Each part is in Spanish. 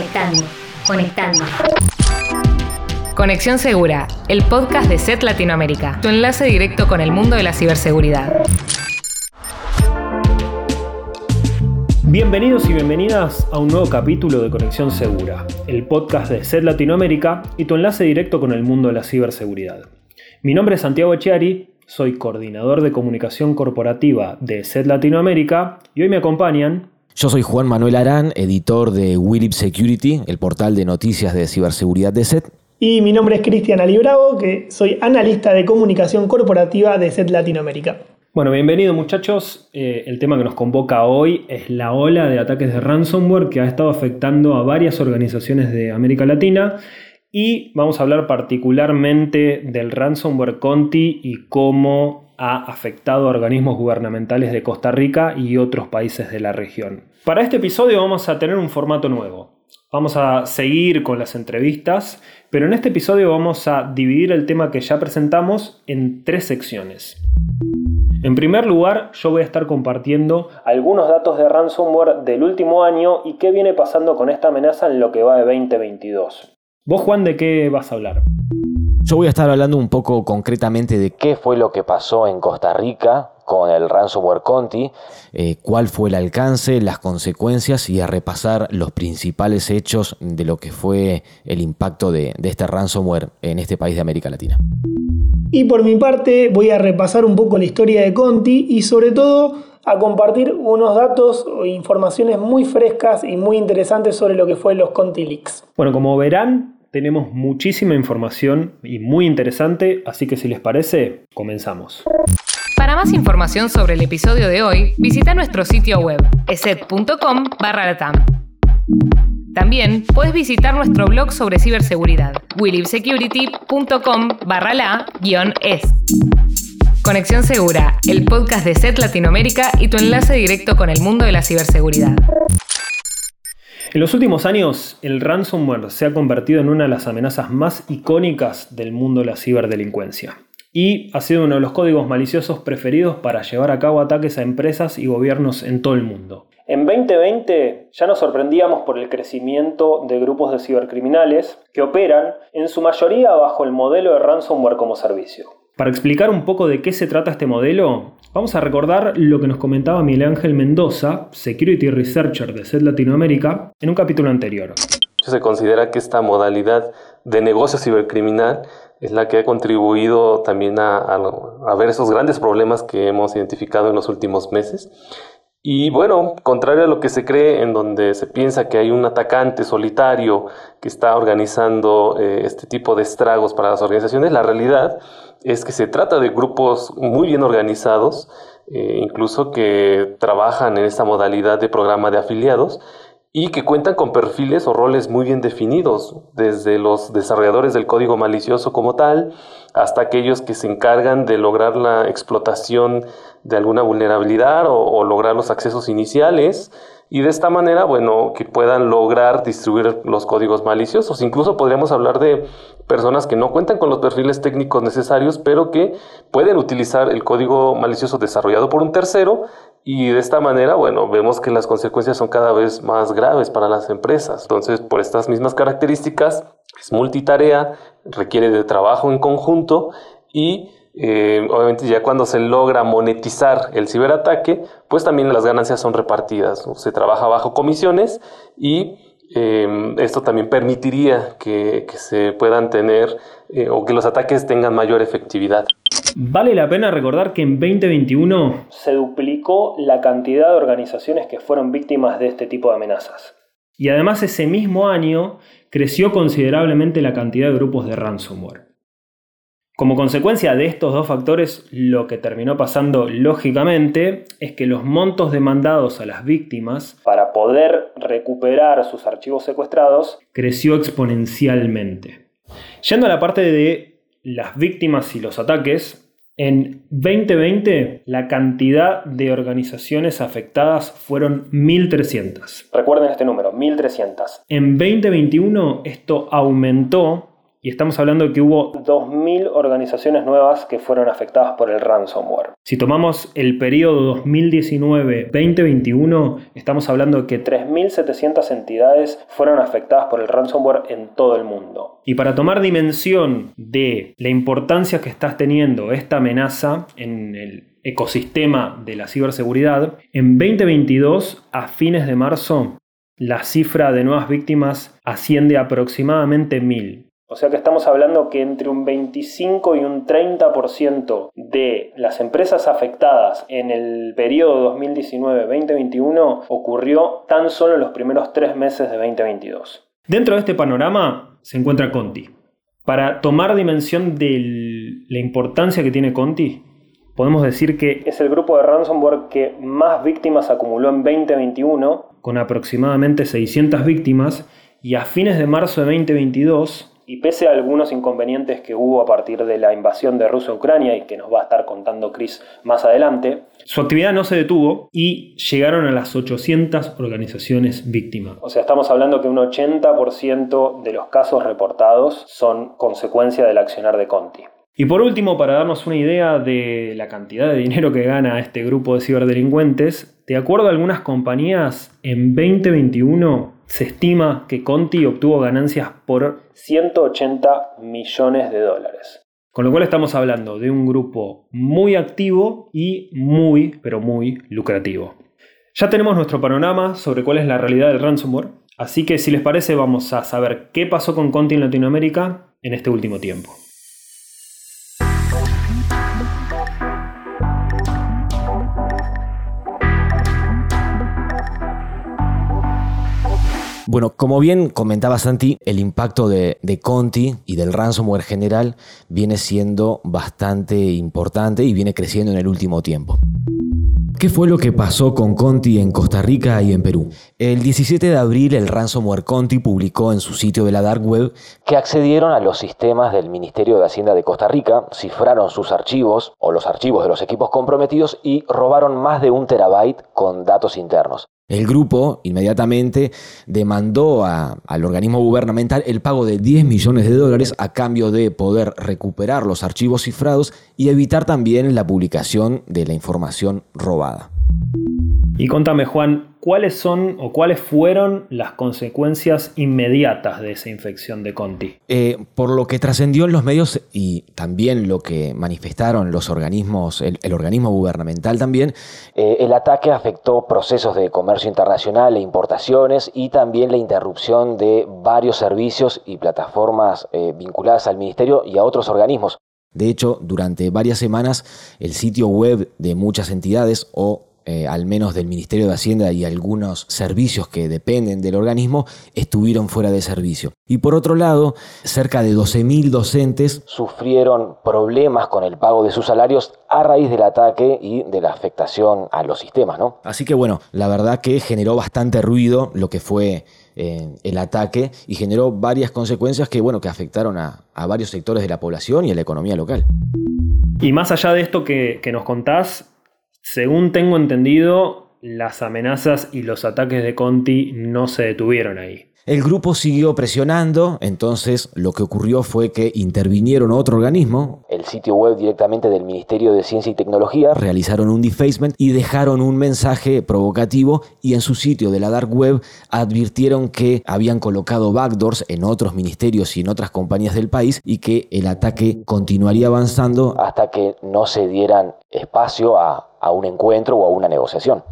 Conectando, conectando. Conexión Segura, el podcast de SET Latinoamérica, tu enlace directo con el mundo de la ciberseguridad. Bienvenidos y bienvenidas a un nuevo capítulo de Conexión Segura, el podcast de SET Latinoamérica y tu enlace directo con el mundo de la ciberseguridad. Mi nombre es Santiago Echiari, soy coordinador de comunicación corporativa de SET Latinoamérica y hoy me acompañan yo soy Juan Manuel Arán, editor de Willip Security, el portal de noticias de ciberseguridad de SET. Y mi nombre es Cristian Alibravo, que soy analista de comunicación corporativa de SET Latinoamérica. Bueno, bienvenido muchachos. Eh, el tema que nos convoca hoy es la ola de ataques de ransomware que ha estado afectando a varias organizaciones de América Latina y vamos a hablar particularmente del ransomware Conti y cómo ha afectado a organismos gubernamentales de Costa Rica y otros países de la región. Para este episodio vamos a tener un formato nuevo. Vamos a seguir con las entrevistas, pero en este episodio vamos a dividir el tema que ya presentamos en tres secciones. En primer lugar, yo voy a estar compartiendo algunos datos de ransomware del último año y qué viene pasando con esta amenaza en lo que va de 2022. ¿Vos, Juan, de qué vas a hablar? Yo voy a estar hablando un poco concretamente de qué fue lo que pasó en Costa Rica con el ransomware Conti, eh, cuál fue el alcance, las consecuencias y a repasar los principales hechos de lo que fue el impacto de este ransomware en este país de América Latina. Y por mi parte voy a repasar un poco la historia de Conti y sobre todo a compartir unos datos o informaciones muy frescas y muy interesantes sobre lo que fue los Conti Leaks. Bueno, como verán, tenemos muchísima información y muy interesante, así que si les parece, comenzamos. Para más información sobre el episodio de hoy, visita nuestro sitio web, eset.com barra también puedes visitar nuestro blog sobre ciberseguridad, willibsecurity.com barra la es. Conexión Segura, el podcast de SET Latinoamérica y tu enlace directo con el mundo de la ciberseguridad. En los últimos años, el ransomware se ha convertido en una de las amenazas más icónicas del mundo de la ciberdelincuencia y ha sido uno de los códigos maliciosos preferidos para llevar a cabo ataques a empresas y gobiernos en todo el mundo. En 2020 ya nos sorprendíamos por el crecimiento de grupos de cibercriminales que operan en su mayoría bajo el modelo de ransomware como servicio. Para explicar un poco de qué se trata este modelo, vamos a recordar lo que nos comentaba Miguel Ángel Mendoza, Security Researcher de SED Latinoamérica, en un capítulo anterior. Se considera que esta modalidad de negocio cibercriminal es la que ha contribuido también a, a, ver esos grandes problemas que hemos identificado en los últimos meses y bueno, contrario a lo que se cree, en donde se piensa que hay un atacante solitario que está organizando eh, este tipo de estragos para las organizaciones, la realidad es que se trata de grupos muy bien organizados, eh, incluso que trabajan en esta modalidad de programa de afiliados y que cuentan con perfiles o roles muy bien definidos, desde los desarrolladores del código malicioso como tal, hasta aquellos que se encargan de lograr la explotación de alguna vulnerabilidad o, lograr los accesos iniciales, y de esta manera, bueno, que puedan lograr distribuir los códigos maliciosos. Incluso podríamos hablar de personas que no cuentan con los perfiles técnicos necesarios, pero que pueden utilizar el código malicioso desarrollado por un tercero y de esta manera, bueno, vemos que las consecuencias son cada vez más graves para las empresas. Entonces, por estas mismas características, es multitarea, requiere de trabajo en conjunto y eh, obviamente ya cuando se logra monetizar el ciberataque, pues también las ganancias son repartidas. Se trabaja bajo comisiones y eh, esto también permitiría que, se puedan tener eh, o que los ataques tengan mayor efectividad. Vale la pena recordar que en 2021 se duplicó la cantidad de organizaciones que fueron víctimas de este tipo de amenazas. Y además ese mismo año creció considerablemente la cantidad de grupos de ransomware. Como consecuencia de estos dos factores, lo que terminó pasando lógicamente es que los montos demandados a las víctimas para poder recuperar sus archivos secuestrados creció exponencialmente. Yendo a la parte de las víctimas y los ataques, en 2020 la cantidad de organizaciones afectadas fueron 1.300. Recuerden este número, 1.300. En 2021 esto aumentó y estamos hablando de que hubo 2.000 organizaciones nuevas que fueron afectadas por el ransomware. Si tomamos el periodo 2019-2021, estamos hablando de que 3.700 entidades fueron afectadas por el ransomware en todo el mundo. Y para tomar dimensión de la importancia que estás teniendo esta amenaza en el ecosistema de la ciberseguridad, en 2022, a fines de marzo, la cifra de nuevas víctimas asciende a aproximadamente 1.000. O sea que estamos hablando que entre un 25 y un 30% de las empresas afectadas en el periodo 2019-2021 ocurrió tan solo en los primeros tres meses de 2022. Dentro de este panorama se encuentra Conti. Para tomar dimensión de la importancia que tiene Conti, podemos decir que es el grupo de ransomware que más víctimas acumuló en 2021, con aproximadamente 600 víctimas, y a fines de marzo de 2022 y pese a algunos inconvenientes que hubo a partir de la invasión de Rusia a Ucrania y que nos va a estar contando Chris más adelante, su actividad no se detuvo y llegaron a las 800 organizaciones víctimas. O sea, estamos hablando que un 80% de los casos reportados son consecuencia del accionar de Conti. Y por último, para darnos una idea de la cantidad de dinero que gana este grupo de ciberdelincuentes, de acuerdo a algunas compañías, en 2021 se estima que Conti obtuvo ganancias por 180 millones de dólares. Con lo cual estamos hablando de un grupo muy activo y muy, pero muy lucrativo. Ya tenemos nuestro panorama sobre cuál es la realidad del ransomware, así que si les parece vamos a saber qué pasó con Conti en Latinoamérica en este último tiempo. Bueno, como bien comentaba Santi, el impacto de, Conti y del ransomware general viene siendo bastante importante y viene creciendo en el último tiempo. ¿Qué fue lo que pasó con Conti en Costa Rica y en Perú? El 17 de abril el ransomware Conti publicó en su sitio de la Dark Web que accedieron a los sistemas del Ministerio de Hacienda de Costa Rica, cifraron sus archivos o los archivos de los equipos comprometidos y robaron más de un terabyte con datos internos. El grupo inmediatamente demandó al organismo gubernamental el pago de 10 millones de dólares a cambio de poder recuperar los archivos cifrados y evitar también la publicación de la información robada. Y contame, Juan, ¿cuáles son o cuáles fueron las consecuencias inmediatas de esa infección de Conti? Eh, por lo que trascendió en los medios y también lo que manifestaron los organismos, el, organismo gubernamental también, eh, el ataque afectó procesos de comercio internacional e importaciones y también la interrupción de varios servicios y plataformas eh, vinculadas al ministerio y a otros organismos. De hecho, durante varias semanas el sitio web de muchas entidades o eh, al menos del Ministerio de Hacienda y algunos servicios que dependen del organismo, estuvieron fuera de servicio. Y por otro lado, cerca de 12.000 docentes sufrieron problemas con el pago de sus salarios a raíz del ataque y de la afectación a los sistemas. ¿no? Así que bueno, la verdad que generó bastante ruido lo que fue eh, el ataque y generó varias consecuencias que, bueno, que afectaron a, varios sectores de la población y a la economía local. Y más allá de esto que, que nos contás, según tengo entendido, las amenazas y los ataques de Conti no se detuvieron ahí. El grupo siguió presionando, entonces lo que ocurrió fue que intervinieron otro organismo, el sitio web directamente del Ministerio de Ciencia y Tecnología, realizaron un defacement y dejaron un mensaje provocativo y en su sitio de la dark web advirtieron que habían colocado backdoors en otros ministerios y en otras compañías del país y que el ataque continuaría avanzando hasta que no se dieran espacio a, a un encuentro o a una negociación.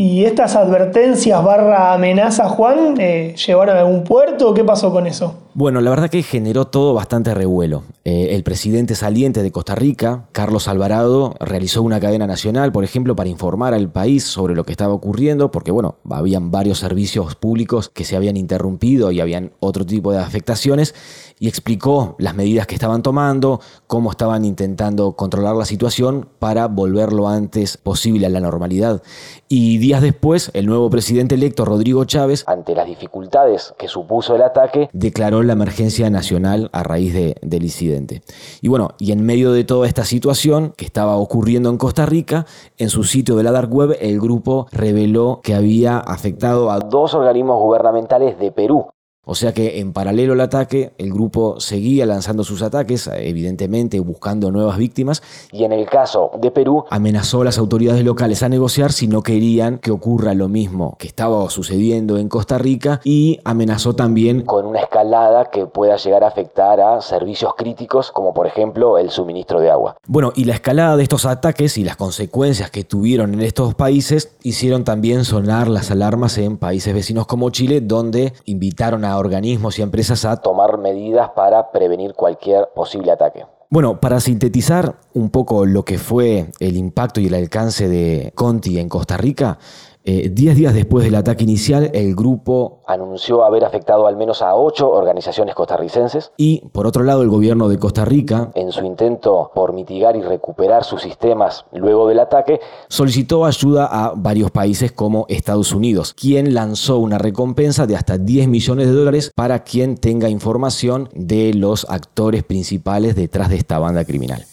¿Y estas advertencias barra amenaza, Juan, eh, llevaron a algún puerto? ¿Qué pasó con eso? Bueno, la verdad que generó todo bastante revuelo. Eh, el presidente saliente de Costa Rica, Carlos Alvarado, realizó una cadena nacional, por ejemplo, para informar al país sobre lo que estaba ocurriendo, porque bueno, habían varios servicios públicos que se habían interrumpido y habían otro tipo de afectaciones, y explicó las medidas que estaban tomando, cómo estaban intentando controlar la situación para volver lo antes posible a la normalidad. Y días después, el nuevo presidente electo, Rodrigo Chávez, ante las dificultades que supuso el ataque, declaró la emergencia nacional a raíz del incidente. Y bueno, y en medio de toda esta situación que estaba ocurriendo en Costa Rica, en su sitio de la Dark Web, el grupo reveló que había afectado a dos organismos gubernamentales de Perú, O sea que en paralelo al ataque, el grupo seguía lanzando sus ataques, evidentemente buscando nuevas víctimas, y en el caso de Perú amenazó a las autoridades locales a negociar si no querían que ocurra lo mismo que estaba sucediendo en Costa Rica y amenazó también con una escalada que pueda llegar a afectar a servicios críticos como por ejemplo el suministro de agua. Bueno, y la escalada de estos ataques y las consecuencias que tuvieron en estos países hicieron también sonar las alarmas en países vecinos como Chile, donde invitaron a organismos y empresas a tomar medidas para prevenir cualquier posible ataque. Bueno, para sintetizar un poco lo que fue el impacto y el alcance de Conti en Costa Rica, eh, diez días después del ataque inicial, el grupo anunció haber afectado al menos a ocho organizaciones costarricenses y, por otro lado, el gobierno de Costa Rica, en su intento por mitigar y recuperar sus sistemas luego del ataque, solicitó ayuda a varios países como Estados Unidos, quien lanzó una recompensa de hasta 10 millones de dólares para quien tenga información de los actores principales detrás de esta banda criminal.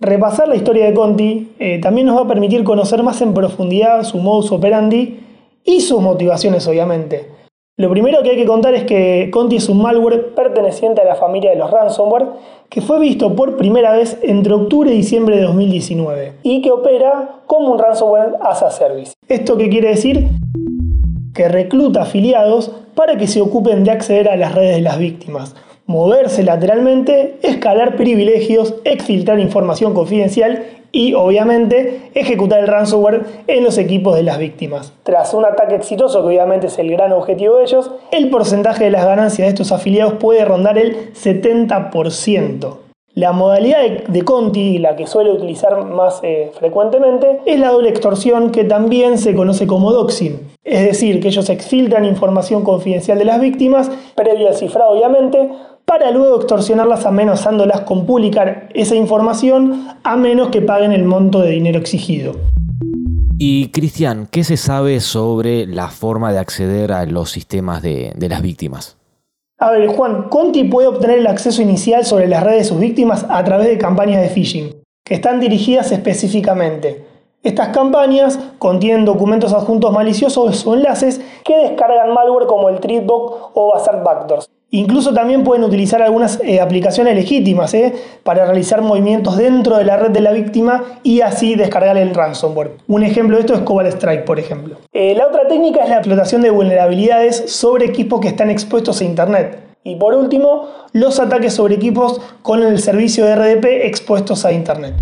Repasar la historia de Conti eh, también nos va a permitir conocer más en profundidad su modus operandi y sus motivaciones, obviamente. Lo primero que hay que contar es que Conti es un malware perteneciente a la familia de los ransomware que fue visto por primera vez entre octubre y diciembre de 2019 y que opera como un ransomware as a service. ¿Esto quiere decir? Que recluta afiliados para que se ocupen de acceder a las redes de las víctimas moverse lateralmente, escalar privilegios, exfiltrar información confidencial y, obviamente, ejecutar el ransomware en los equipos de las víctimas. Tras un ataque exitoso, que obviamente es el gran objetivo de ellos, el porcentaje de las ganancias de estos afiliados puede rondar el 70%. La modalidad de, Conti, la que suele utilizar más eh, frecuentemente, es la doble extorsión que también se conoce como doxing. Es decir, que ellos exfiltran información confidencial de las víctimas, previo al cifrado obviamente, para luego extorsionarlas amenazándolas con publicar esa información a menos que paguen el monto de dinero exigido. Y Cristian, ¿qué se sabe sobre la forma de acceder a los sistemas de, de las víctimas? A ver, Juan, Conti puede obtener el acceso inicial sobre las redes de sus víctimas a través de campañas de phishing, que están dirigidas específicamente. Estas campañas contienen documentos adjuntos maliciosos o enlaces que descargan malware como el Treatbot o Bazar Backdoors. Incluso también pueden utilizar algunas eh, aplicaciones legítimas eh, para realizar movimientos dentro de la red de la víctima y así descargar el ransomware. Un ejemplo de esto es Cobalt Strike, por ejemplo. Eh, la otra técnica es la explotación de vulnerabilidades sobre equipos que están expuestos a Internet. Y por último, los ataques sobre equipos con el servicio de RDP expuestos a Internet.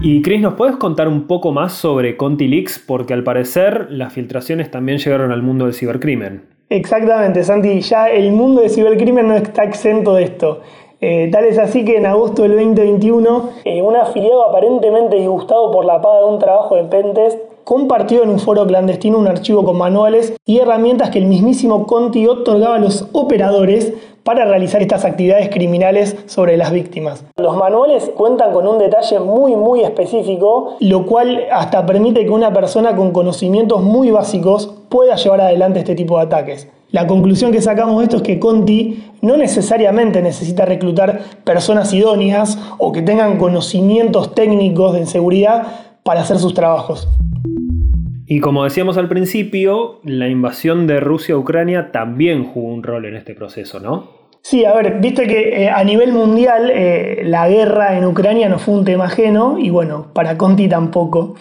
Y Chris, ¿nos puedes contar un poco más sobre ContiLeaks? Porque al parecer las filtraciones también llegaron al mundo del cibercrimen. Exactamente, Santi, ya el mundo de cibercrimen no está exento de esto. Eh, tal es así que en agosto del 2021, eh, un afiliado aparentemente disgustado por la paga de un trabajo de pentest compartió en un foro clandestino un archivo con manuales y herramientas que el mismísimo Conti otorgaba a los operadores para realizar estas actividades criminales sobre las víctimas. Los manuales cuentan con un detalle muy muy específico, lo cual hasta permite que una persona con conocimientos muy básicos pueda llevar adelante este tipo de ataques. La conclusión que sacamos de esto es que Conti no necesariamente necesita reclutar personas idóneas o que tengan conocimientos técnicos de seguridad para hacer sus trabajos. Y como decíamos al principio, la invasión de Rusia a Ucrania también jugó un rol en este proceso, ¿no? Sí, a ver, viste que eh, a nivel mundial eh, la guerra en Ucrania no fue un tema ajeno y bueno, para Conti tampoco.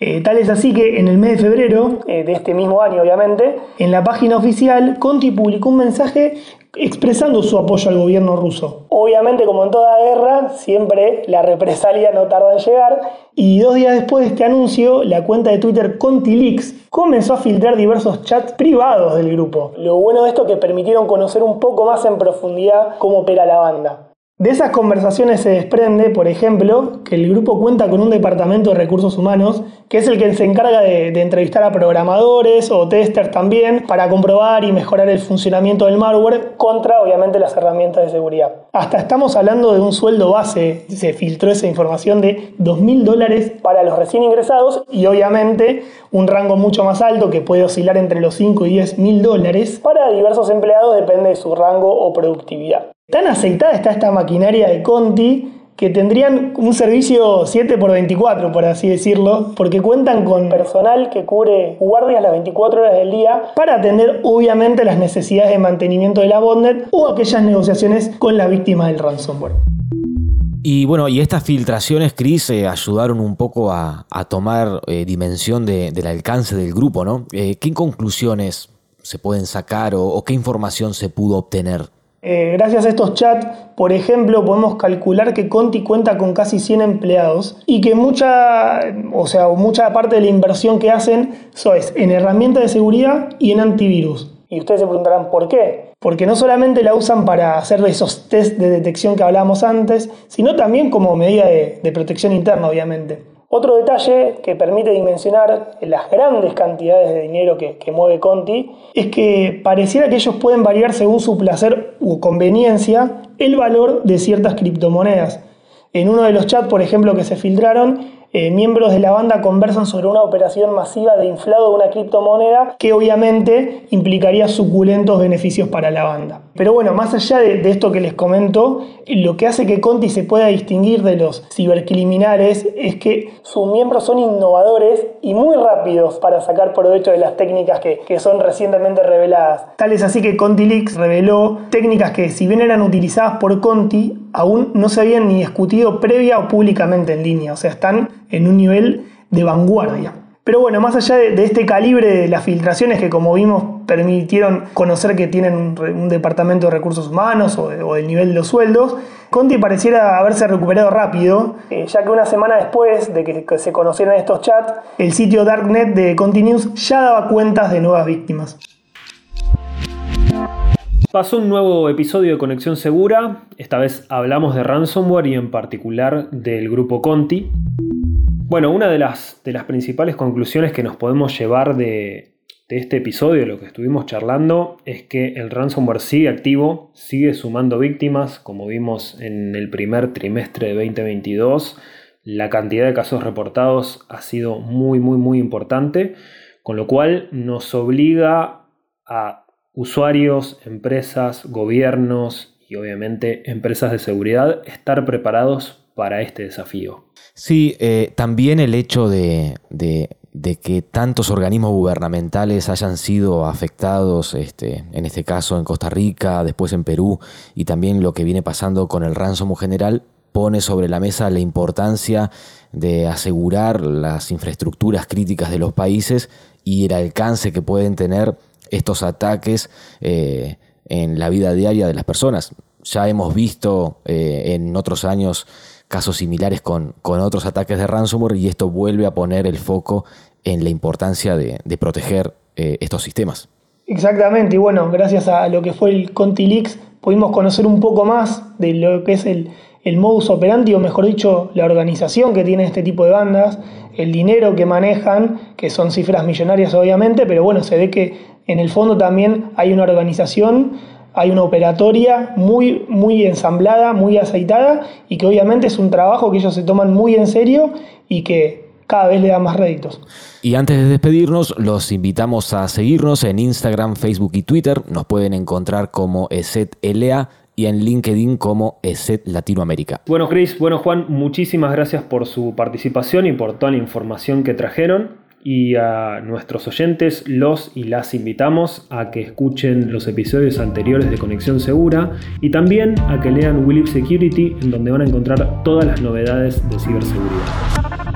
Eh, tal es así que en el mes de febrero de este mismo año, obviamente, en la página oficial, Conti publicó un mensaje expresando su apoyo al gobierno ruso. Obviamente, como en toda guerra, siempre la represalia no tarda en llegar, y dos días después de este anuncio, la cuenta de Twitter ContiLeaks comenzó a filtrar diversos chats privados del grupo. Lo bueno de esto es que permitieron conocer un poco más en profundidad cómo opera la banda. De esas conversaciones se desprende, por ejemplo, que el grupo cuenta con un departamento de recursos humanos, que es el que se encarga de, entrevistar a programadores o testers también, para comprobar y mejorar el funcionamiento del malware contra, obviamente, las herramientas de seguridad. Hasta estamos hablando de un sueldo base, se filtró esa información de 2.000 dólares para los recién ingresados y obviamente un rango mucho más alto que puede oscilar entre los 5 y 10 mil dólares para diversos empleados depende de su rango o productividad. Tan aceitada está esta maquinaria de Conti que tendrían un servicio 7 por 24, por así decirlo, porque cuentan con personal que cubre guardias las 24 horas del día para atender obviamente las necesidades de mantenimiento de la botnet o aquellas negociaciones con la víctima del ransomware. Y bueno, y estas filtraciones, Chris, eh, ayudaron un poco a, tomar eh, dimensión del alcance del grupo, ¿no? Eh, ¿Qué conclusiones se pueden sacar o, qué información se pudo obtener? Gracias a estos chats, por ejemplo, podemos calcular que Conti cuenta con casi 100 empleados y que mucha, o sea, mucha parte de la inversión que hacen es en herramientas de seguridad y en antivirus. Y ustedes se preguntarán por qué. Porque no solamente la usan para hacer esos test de detección que hablábamos antes, sino también como medida de, protección interna, obviamente. Otro detalle que permite dimensionar las grandes cantidades de dinero que, mueve Conti es que pareciera que ellos pueden variar según su placer u conveniencia el valor de ciertas criptomonedas. En uno de los chats, por ejemplo, que se filtraron, eh, miembros de la banda conversan sobre una operación masiva de inflado de una criptomoneda que obviamente implicaría suculentos beneficios para la banda. Pero bueno, más allá de, esto que les comento, lo que hace que Conti se pueda distinguir de los cibercriminales es que sus miembros son innovadores y muy rápidos para sacar provecho de las técnicas que, que son recientemente reveladas. Tal es así que ContiLeaks reveló técnicas que si bien eran utilizadas por Conti, aún no se habían ni discutido previa o públicamente en línea, o sea, están en un nivel de vanguardia. Pero bueno, más allá de, este calibre de las filtraciones que como vimos permitieron conocer que tienen un, departamento de recursos humanos o, del nivel de los sueldos, Conti pareciera haberse recuperado rápido, eh, ya que una semana después de que, que se conocieran estos chats, el sitio Darknet de Conti News ya daba cuentas de nuevas víctimas. Pasó un nuevo episodio de Conexión Segura, esta vez hablamos de ransomware y en particular del grupo Conti. Bueno, una de las, principales conclusiones que nos podemos llevar de, de este episodio, de lo que estuvimos charlando, es que el ransomware sigue activo, sigue sumando víctimas, como vimos en el primer trimestre de 2022. La cantidad de casos reportados ha sido muy, muy, muy importante, con lo cual nos obliga a usuarios, empresas, gobiernos y obviamente empresas de seguridad estar preparados para este desafío. Sí, eh, también el hecho de, que tantos organismos gubernamentales hayan sido afectados, este, en este caso en Costa Rica, después en Perú, y también lo que viene pasando con el ransomware general, pone sobre la mesa la importancia de asegurar las infraestructuras críticas de los países y el alcance que pueden tener estos ataques eh, en la vida diaria de las personas. Ya hemos visto eh, en otros años casos similares con, otros ataques de ransomware y esto vuelve a poner el foco en la importancia de, proteger eh, estos sistemas. Exactamente, y bueno, gracias a lo que fue el ContiLeaks pudimos conocer un poco más de lo que es el, el modus operandi, o mejor dicho, la organización que tiene este tipo de bandas, el dinero que manejan, que son cifras millonarias obviamente, pero bueno, se ve que en el fondo también hay una organización, hay una operatoria muy, muy ensamblada, muy aceitada y que obviamente es un trabajo que ellos se toman muy en serio y que cada vez le da más réditos. Y antes de despedirnos, los invitamos a seguirnos en Instagram, Facebook y Twitter. Nos pueden encontrar como ESETLA y en LinkedIn como ESET Latinoamérica. Bueno, Chris, bueno, Juan, muchísimas gracias por su participación y por toda la información que trajeron y a nuestros oyentes los y las invitamos a que escuchen los episodios anteriores de Conexión Segura y también a que lean Willip Security en donde van a encontrar todas las novedades de ciberseguridad.